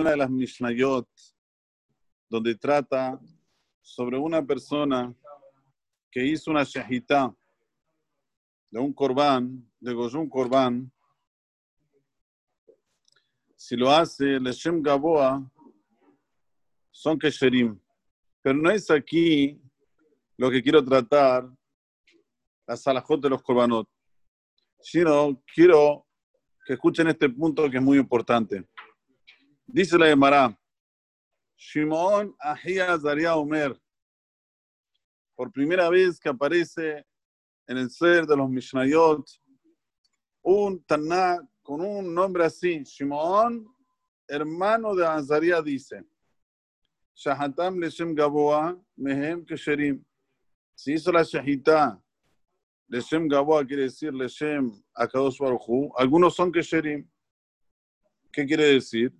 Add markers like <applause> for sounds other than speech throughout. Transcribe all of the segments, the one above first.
una de las Mishnayot, donde trata sobre una persona que hizo una shahita de un corbán, de un corbán, si lo hace Leshem Gaboa, son kesherim. Pero no es aquí lo que quiero tratar, la salajot de los korbanot, sino quiero que escuchen este punto que es muy importante. Dice la Gemara, Shimon Ahia Zaria Omer, por primera vez que aparece en el ser de los Mishnayot, un Taná con un nombre así, Shimon, hermano de Azaria, dice, Shahatam Leshem Gaboa, Mehem Kesherim. Si hizo la Shahita, Leshem Gaboa quiere decir Leshem Akadosh Baruchu, algunos son Kesherim. ¿Qué quiere decir?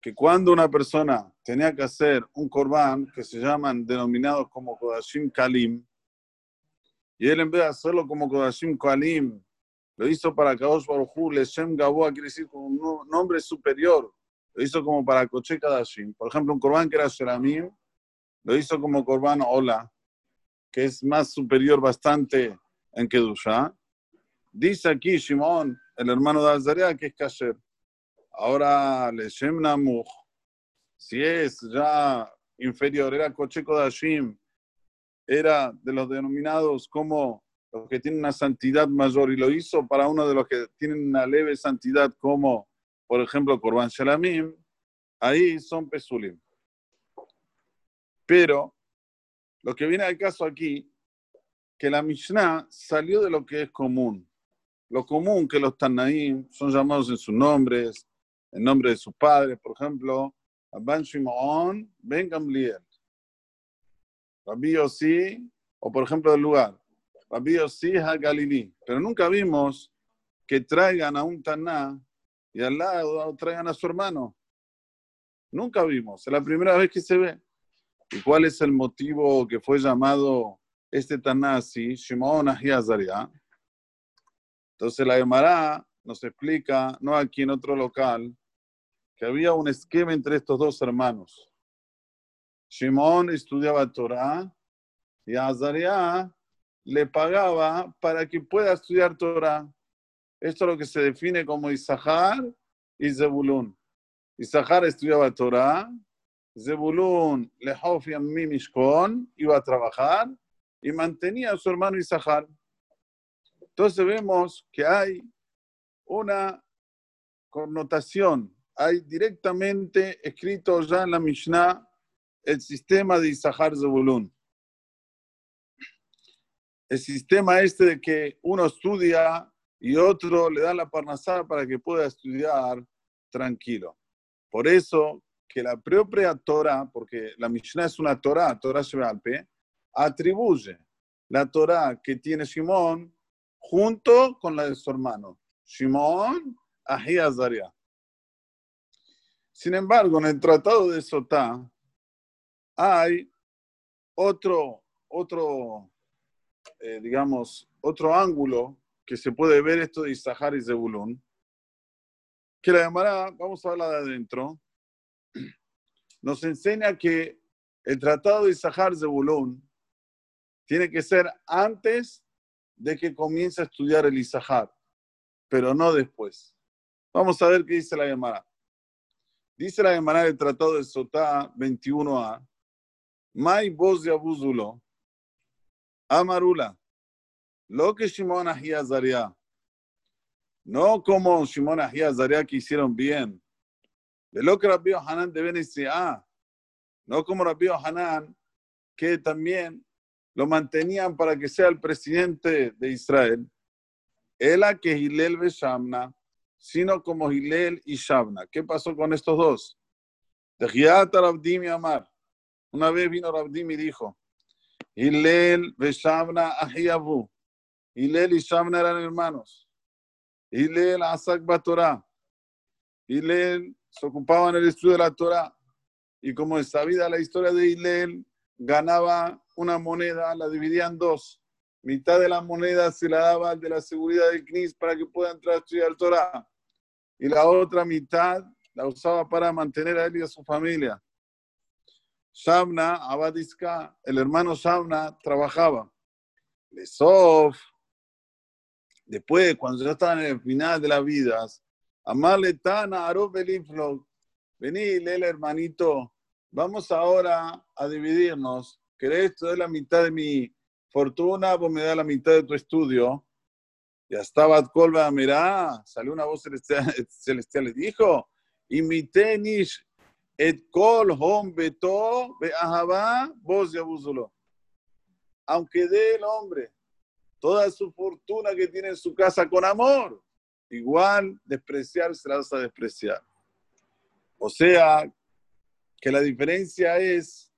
Que cuando una persona tenía que hacer un korban que se llaman denominados como Kodashim Kalim, y él en vez de hacerlo como Kodashim Kalim, lo hizo para Kadosh Baruchu, Leshem Gaboa quiere decir con un nombre superior, lo hizo como para Koche Kadashim. Por ejemplo, un Korban que era Sheramim, lo hizo como Korban Ola, que es más superior bastante en Kedusha. Dice aquí Shimon, el hermano de Azarea, que es Kasher. Ahora, Leshem Namuch, si es ya inferior, era Koche Kodashim, era de los denominados como los que tienen una santidad mayor y lo hizo para uno de los que tienen una leve santidad como, por ejemplo, Korban Shalamim, ahí son Pesulim. Pero lo que viene al caso aquí, que la Mishnah salió de lo que es común. Lo común que los Tanaim son llamados en sus nombres, en nombre de sus padres, por ejemplo, Abban Shimon, Ben Gamliel, Rabbi Yossi, o por ejemplo del lugar, Rabbi Yossi Galilí. Pero nunca vimos que traigan a un Taná y al lado traigan a su hermano. Nunca vimos, es la primera vez que se ve. ¿Y cuál es el motivo que fue llamado este Taná así, Shimon Azaria? Entonces la Gemara nos explica, no aquí en otro local, que había un esquema entre estos dos hermanos. Shimon estudiaba Torah y Azaria le pagaba para que pueda estudiar Torah. Esto es lo que se define como Isahar y Zebulun. Isahar estudiaba Torah, Zebulun Lehofiam Mimishkon iba a trabajar y mantenía a su hermano Isahar. Entonces vemos que hay una connotación, hay directamente escrito ya en la Mishnah el sistema de Isahar Zebulun el sistema este de que uno estudia y otro le da la parnasá para que pueda estudiar tranquilo. Por eso que la propia Torah, porque la Mishnah es una Torah, Torah Shebalpe, atribuye la Torah que tiene Shimon junto con la de su hermano. Shimon Ahi Azaria. Sin embargo, en el Tratado de Sotá hay otro, otro eh, digamos, otro ángulo que se puede ver esto de Isahar y Zebulun, que la llamará, vamos a hablar de adentro, nos enseña que el tratado de Isahar Zebulun tiene que ser antes de que comience a estudiar el Isahar, pero no después. Vamos a ver qué dice la Gemara. Dice la Gemara del Tratado de Sotá 21a, Mai voz de Abuzulo, Amarula, lo que Shimon Azaria, no como Shimon Azaria que hicieron bien, de lo que Rabbi Hanan de Benesia, no como Rabbi Hanan que también lo mantenían para que sea el presidente de Israel, Ela que Hilel Shamna, sino como Hilel y Shamna. ¿Qué pasó con estos dos? De Rabdim y Amar. Una vez vino Rabdim y dijo, Hillel Veshamna Ahiyabu. Hillel y Shamna eran hermanos. Hillel Asak Torah. Hillel se ocupaba en el estudio de la Torah. Y como es sabida la historia de Hillel, ganaba una moneda, la dividía en dos. Mitad de la moneda se la daba al de la seguridad del CNIS para que pueda entrar a estudiar Torah. Y la otra mitad la usaba para mantener a él y a su familia. Shamna, Abadiska, el hermano Shamna trabajaba. Lesof, después, cuando ya estaban en el final de las vidas, Amarle Tana, Arob vení, el hermanito, vamos ahora a dividirnos. ¿Querés? Te doy la mitad de mi fortuna, vos me das la mitad de tu estudio. Ya estaba Colba, mirá, salió una voz celestial, <laughs> celestial y dijo, y mi tenis et kol hom beto be'ahaba vos yabuzulo. Aunque dé el hombre toda su fortuna que tiene en su casa con amor, igual despreciar se la vas a despreciar. O sea, que la diferencia es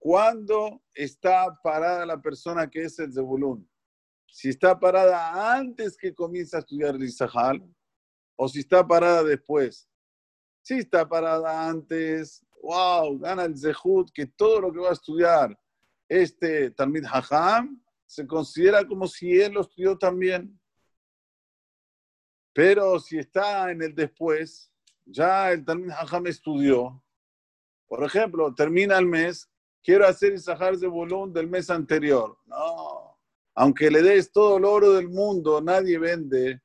cuando está parada la persona que es el Zebulun. Si está parada antes que comience a estudiar el Isahal o si está parada después. Si está parada antes, wow, gana el Zehut, que todo lo que va a estudiar este Talmid Hajam se considera como si él lo estudió también. Pero si está en el después, ya el Talmid Hajam estudió. Por ejemplo, termina el mes, quiero hacer Isahar de volumen del mes anterior. No, aunque le des todo el oro del mundo, nadie vende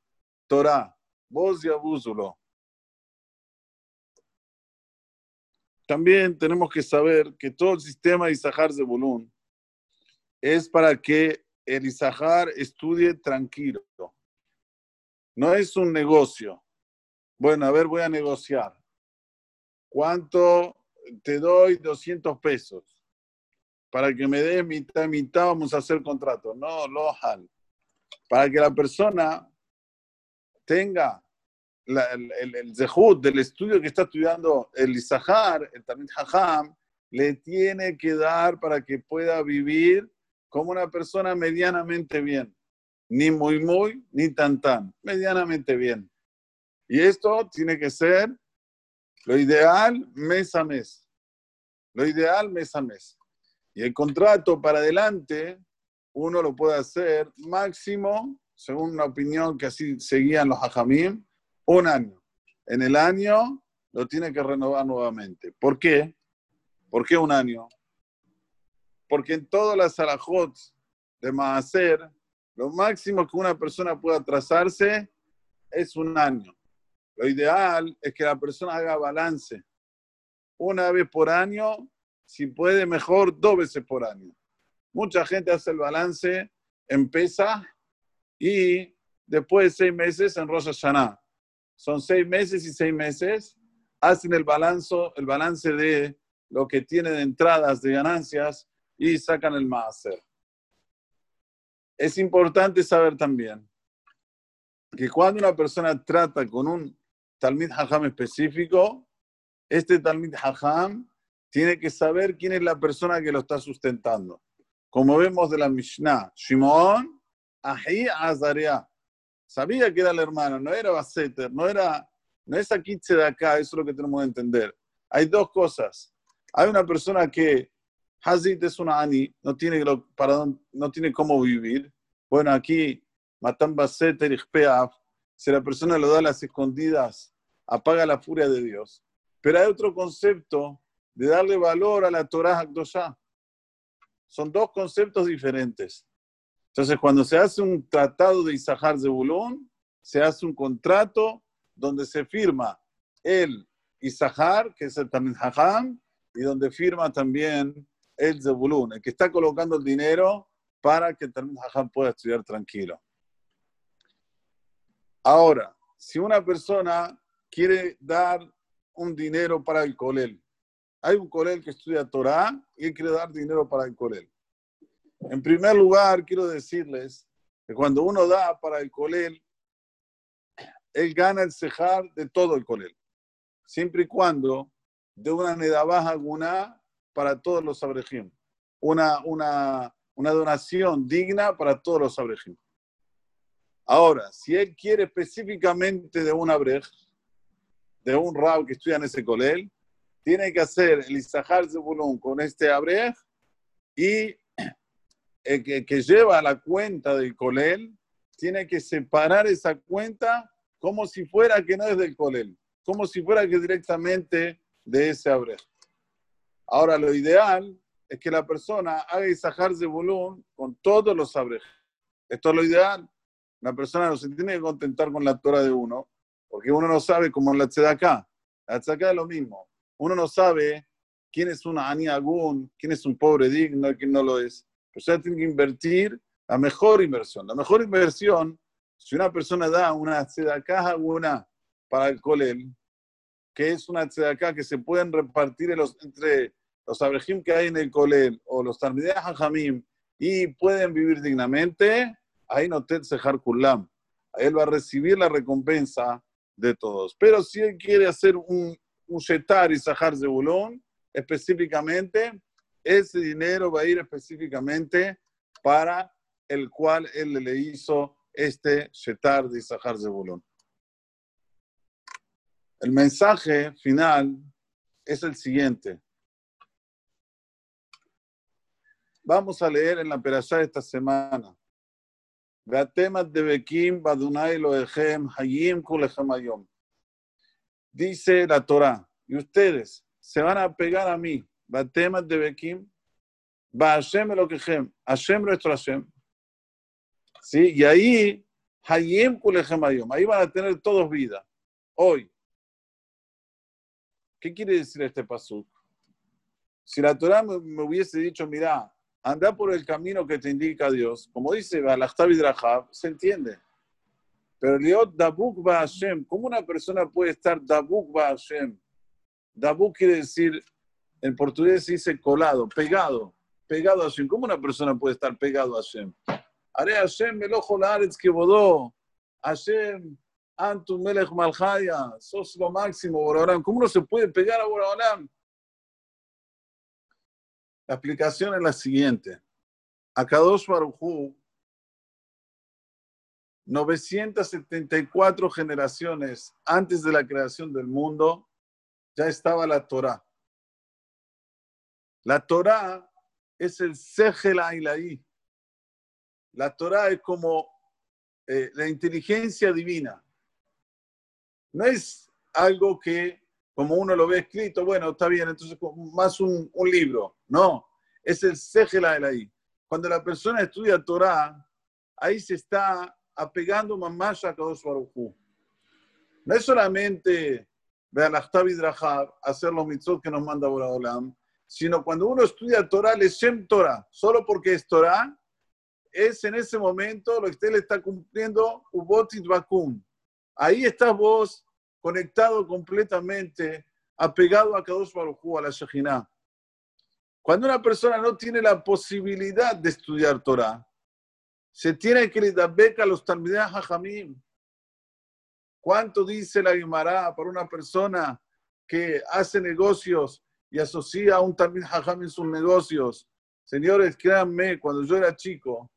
Torah. Vos y abúsulo. también tenemos que saber que todo el sistema de Isahar Zebulun es para que el Isahar estudie tranquilo. No es un negocio. Bueno, a ver, voy a negociar. ¿Cuánto te doy? 200 pesos. Para que me des mitad, mitad, vamos a hacer contrato. No, lo Para que la persona tenga el, zehut del estudio que está estudiando el Isahar, el Tamil Hajam, le tiene que dar para que pueda vivir como una persona medianamente bien. Ni muy, muy, ni tan, tan. Medianamente bien. Y esto tiene que ser lo ideal mes a mes. Lo ideal mes a mes. Y el contrato para adelante, uno lo puede hacer máximo, según una opinión que así seguían los hajamim, un año. En el año lo tiene que renovar nuevamente. ¿Por qué? ¿Por qué un año? Porque en todas las salahot de Maaser, lo máximo que una persona pueda trazarse es un año. Lo ideal es que la persona haga balance. Una vez por año, si puede mejor, dos veces por año. Mucha gente hace el balance en Pesa y después de seis meses en Rosh Hashanah son seis meses y seis meses, hacen el, balanzo, el balance de lo que tienen de entradas, de ganancias, y sacan el máser. Es importante saber también que cuando una persona trata con un Talmid Hajam específico, este Talmid Hajam tiene que saber quién es la persona que lo está sustentando. Como vemos de la Mishnah, Shimon, Ahi Azariah. Sabía que era el hermano, no era Baseter, no era, no es aquí de acá, eso es lo que tenemos que entender. Hay dos cosas. Hay una persona que Hazit es una Ani, no tiene, para, no tiene cómo vivir. Bueno, aquí Matan Baseter y si la persona lo da a las escondidas, apaga la furia de Dios. Pero hay otro concepto de darle valor a la Torah Hakdoshah. Son dos conceptos diferentes. Entonces, cuando se hace un tratado de Isahar Zebulón, se hace un contrato donde se firma el Isahar, que es el Tamil Hajam, y donde firma también el Zebulun, el que está colocando el dinero para que el Tamil Hajam pueda estudiar tranquilo. Ahora, si una persona quiere dar un dinero para el colel, hay un colel que estudia Torah y él quiere dar dinero para el colel. En primer lugar, quiero decirles que cuando uno da para el colel, él gana el cejar de todo el colel, siempre y cuando de una nedabaja alguna para todos los abrejim, una, una, una donación digna para todos los abrejim. Ahora, si él quiere específicamente de un abrej, de un rab que estudia en ese colel, tiene que hacer el Isahar Zebulun con este abrej y el que, lleva la cuenta del colel tiene que separar esa cuenta como si fuera que no es del colel. como si fuera que directamente de ese abrej. Ahora, lo ideal es que la persona haga Isahar volumen con todos los abrej. Esto es lo ideal. Una persona no se tiene que contentar con la Torah de uno, porque uno no sabe cómo la tzedakah. La tzedakah es lo mismo. Uno no sabe quién es una Ani Agun, quién es un pobre digno quién no lo es. Usted tiene que invertir la mejor inversión. La mejor inversión, si una persona da una tzedakah alguna para el colel, que es una tzedakah que se pueden repartir entre los abrejim que hay en el colel o los talmidei hajamim y pueden vivir dignamente, ahí no te sejar kulam. Él va a recibir la recompensa de todos. Pero si él quiere hacer un, un shetar y sajar bulón, específicamente, ese dinero va a ir específicamente para el cual él le hizo este shetar de Isahar Zebulón. El mensaje final es el siguiente. Vamos a leer en la perashá esta semana. de Bekim Badunai Loechem Hayim Kulechem Dice la Torah, y ustedes se van a pegar a mí. Batemas de Bekim, Ba Hashem Elokehem, Hashem nuestro Hashem. ¿Sí? Y ahí, Hayim Kulechem ahí van a tener todos vida. Hoy. ¿Qué quiere decir este pasuk? Si la Torah me, hubiese dicho, mira, anda por el camino que te indica Dios, como dice Rahab, se entiende. Pero Liot Dabuk Ba Hashem, ¿cómo una persona puede estar Dabuk Ba Hashem? Dabuk quiere decir, en portugués se dice colado, pegado, pegado a. ¿Cómo una persona puede estar pegado a Hashem? Haré Hashem melojo laaretz que bodó. Hashem Antu Melech Malchaya, sos lo máximo, Boraholam. ¿Cómo no se puede pegar a Boraholam? La explicación es la siguiente. Akadosh Baruchu, 974 generaciones antes de la creación del mundo, ya estaba la Torah. La Torah es el Segel Ailaí. La Torah es como eh, la inteligencia divina. No es algo que, como uno lo ve escrito, bueno, está bien, entonces más un, libro. No, es el Segela de ahí. Cuando la persona estudia Torah, ahí se está apegando más a Kadosh Baruj No es solamente hacer los mitzvot que nos manda Boraholam, sino cuando uno estudia Torah, le Shem Torah, solo porque es Torah, es en ese momento lo que usted le está cumpliendo Ubotit Bakun. Ahí estás vos conectado completamente, apegado a Kadosh Baruj a la Shekhinah. Cuando una persona no tiene la posibilidad de estudiar Torah, se tiene que beca a los Talmidei Hajamim. ¿Cuánto dice la Guimara para una persona que hace negocios y asocia a un Talmid Hajam en sus negocios? Señores, créanme, cuando yo era chico,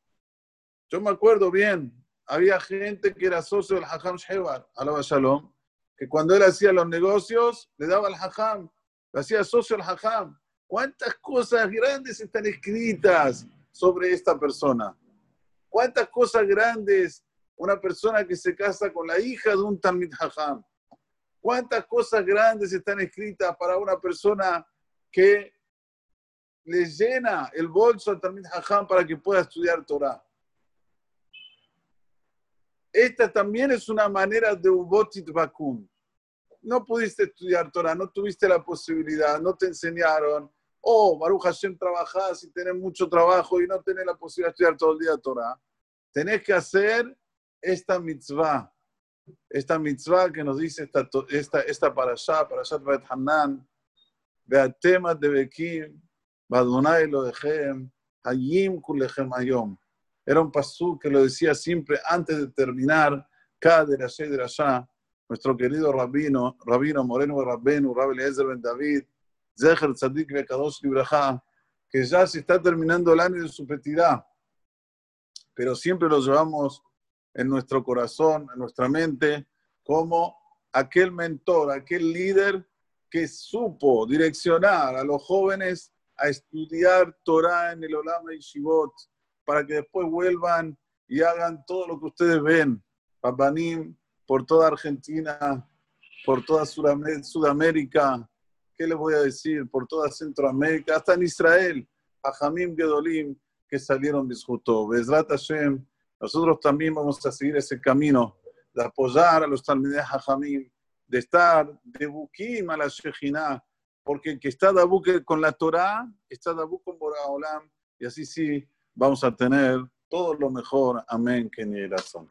yo me acuerdo bien, había gente que era socio del Hajam Shevar, alaba Shalom, que cuando él hacía los negocios, le daba al Hajam, le hacía socio al Hajam. ¿Cuántas cosas grandes están escritas sobre esta persona? ¿Cuántas cosas grandes una persona que se casa con la hija de un Talmid Hajam? ¿Cuántas cosas grandes están escritas para una persona que le llena el bolso al Talmid Hajam para que pueda estudiar Torah? Esta también es una manera de Ubotit Bakun. No pudiste estudiar Torah, no tuviste la posibilidad, no te enseñaron. Oh, Baruch Hashem, trabajás y tenés mucho trabajo y no tenés la posibilidad de estudiar todo el día Torah. Tenés que hacer esta mitzvah. Esta mitzvah que nos dice esta, esta, esta parashá, parashat Bet Hanan, Beatemat de Bekim, Badonai lo dejem, Hayim kulechem ayom. Era un pasú que lo decía siempre antes de terminar cada de la nuestro querido rabino, rabino Moreno Rabbenu, Rabbi Eliezer Ben David, Zecher Tzadik Bekadosh Libraja, que ya se está terminando el año de su petidad, pero siempre lo llevamos en nuestro corazón, en nuestra mente, como aquel mentor, aquel líder que supo direccionar a los jóvenes a estudiar Torah en el Olama y Shivot, para que después vuelvan y hagan todo lo que ustedes ven, Papanim, por toda Argentina, por toda Sudamérica, ¿qué les voy a decir? Por toda Centroamérica, hasta en Israel, a Jamim Gedolim, que salieron disjutó. Bezrat Hashem, nosotros también vamos a seguir ese camino de apoyar a los Talmidei Hajamim, de estar de Bukim a la Shejina, porque el que está de con la Torah, está de con Boraholam, y así sí vamos a tener todo lo mejor. Amén, que ni razón.